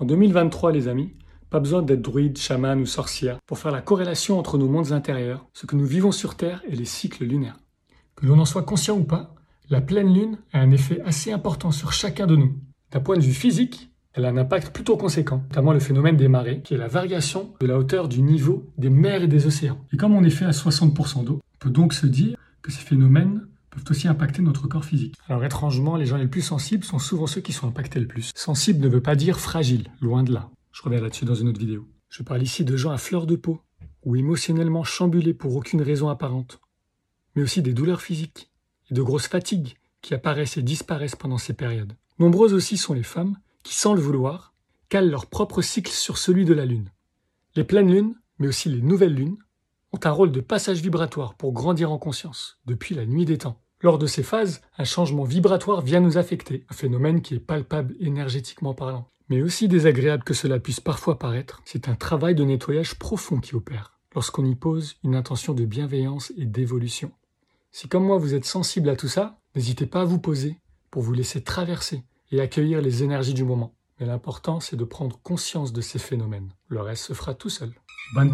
En 2023, les amis, pas besoin d'être druide, chaman ou sorcière pour faire la corrélation entre nos mondes intérieurs, ce que nous vivons sur Terre et les cycles lunaires. Que l'on en soit conscient ou pas, la pleine lune a un effet assez important sur chacun de nous. D'un point de vue physique, elle a un impact plutôt conséquent, notamment le phénomène des marées, qui est la variation de la hauteur du niveau des mers et des océans. Et comme on est fait à 60% d'eau, on peut donc se dire que ces phénomènes peuvent aussi impacter notre corps physique. Alors étrangement, les gens les plus sensibles sont souvent ceux qui sont impactés le plus. Sensible ne veut pas dire fragile, loin de là. Je reviens là-dessus dans une autre vidéo. Je parle ici de gens à fleur de peau, ou émotionnellement chamboulés pour aucune raison apparente, mais aussi des douleurs physiques et de grosses fatigues qui apparaissent et disparaissent pendant ces périodes. Nombreuses aussi sont les femmes qui, sans le vouloir, calent leur propre cycle sur celui de la Lune. Les pleines lunes, mais aussi les nouvelles lunes, ont un rôle de passage vibratoire pour grandir en conscience, depuis la nuit des temps. Lors de ces phases, un changement vibratoire vient nous affecter, un phénomène qui est palpable énergétiquement parlant. Mais aussi désagréable que cela puisse parfois paraître, c'est un travail de nettoyage profond qui opère, lorsqu'on y pose une intention de bienveillance et d'évolution. Si comme moi vous êtes sensible à tout ça, n'hésitez pas à vous poser pour vous laisser traverser et accueillir les énergies du moment. Mais l'important, c'est de prendre conscience de ces phénomènes. Le reste se fera tout seul. Bonne